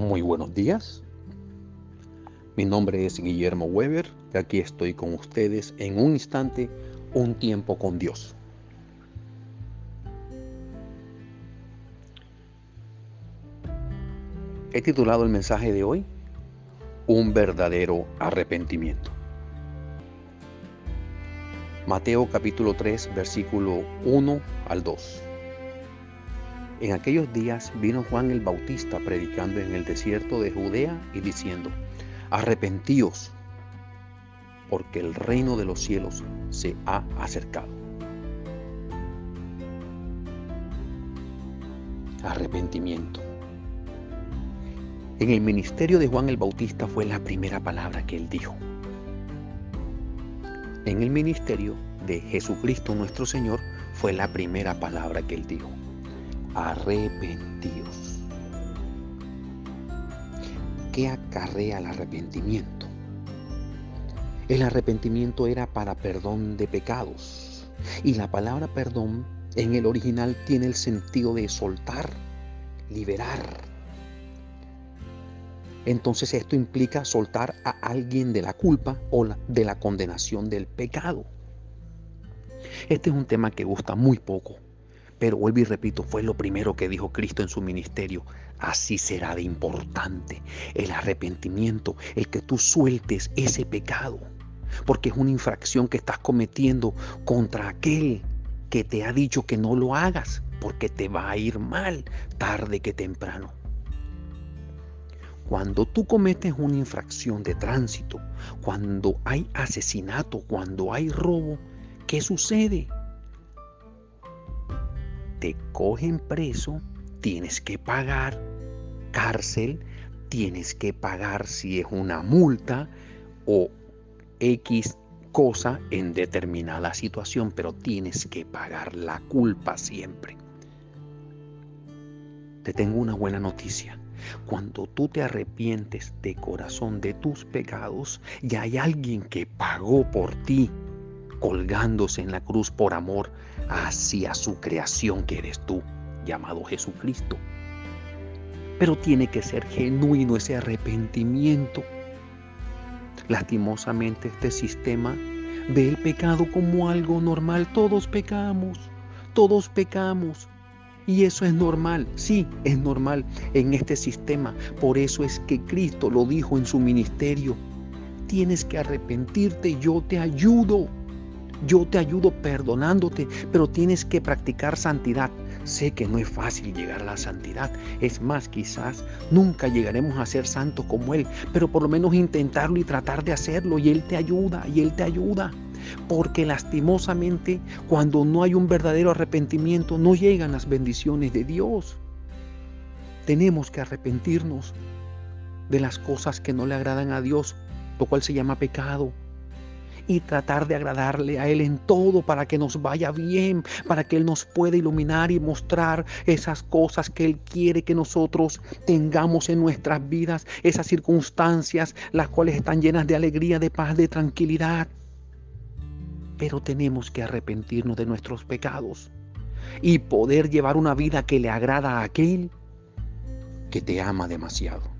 Muy buenos días. Mi nombre es Guillermo Weber y aquí estoy con ustedes en un instante, un tiempo con Dios. He titulado el mensaje de hoy Un verdadero arrepentimiento. Mateo capítulo 3 versículo 1 al 2. En aquellos días vino Juan el Bautista predicando en el desierto de Judea y diciendo, arrepentíos, porque el reino de los cielos se ha acercado. Arrepentimiento. En el ministerio de Juan el Bautista fue la primera palabra que él dijo. En el ministerio de Jesucristo nuestro Señor fue la primera palabra que él dijo arrepentidos. ¿Qué acarrea el arrepentimiento? El arrepentimiento era para perdón de pecados. Y la palabra perdón en el original tiene el sentido de soltar, liberar. Entonces esto implica soltar a alguien de la culpa o de la condenación del pecado. Este es un tema que gusta muy poco pero vuelvo y repito, fue lo primero que dijo Cristo en su ministerio. Así será de importante el arrepentimiento, el que tú sueltes ese pecado, porque es una infracción que estás cometiendo contra aquel que te ha dicho que no lo hagas, porque te va a ir mal tarde que temprano. Cuando tú cometes una infracción de tránsito, cuando hay asesinato, cuando hay robo, ¿qué sucede? Te cogen preso, tienes que pagar cárcel, tienes que pagar si es una multa o X cosa en determinada situación, pero tienes que pagar la culpa siempre. Te tengo una buena noticia. Cuando tú te arrepientes de corazón de tus pecados, ya hay alguien que pagó por ti colgándose en la cruz por amor hacia su creación que eres tú, llamado Jesucristo. Pero tiene que ser genuino ese arrepentimiento. Lastimosamente este sistema ve el pecado como algo normal. Todos pecamos, todos pecamos. Y eso es normal, sí, es normal en este sistema. Por eso es que Cristo lo dijo en su ministerio. Tienes que arrepentirte, yo te ayudo. Yo te ayudo perdonándote, pero tienes que practicar santidad. Sé que no es fácil llegar a la santidad. Es más, quizás nunca llegaremos a ser santos como Él, pero por lo menos intentarlo y tratar de hacerlo. Y Él te ayuda, y Él te ayuda. Porque lastimosamente, cuando no hay un verdadero arrepentimiento, no llegan las bendiciones de Dios. Tenemos que arrepentirnos de las cosas que no le agradan a Dios, lo cual se llama pecado y tratar de agradarle a Él en todo para que nos vaya bien, para que Él nos pueda iluminar y mostrar esas cosas que Él quiere que nosotros tengamos en nuestras vidas, esas circunstancias las cuales están llenas de alegría, de paz, de tranquilidad. Pero tenemos que arrepentirnos de nuestros pecados y poder llevar una vida que le agrada a aquel que te ama demasiado.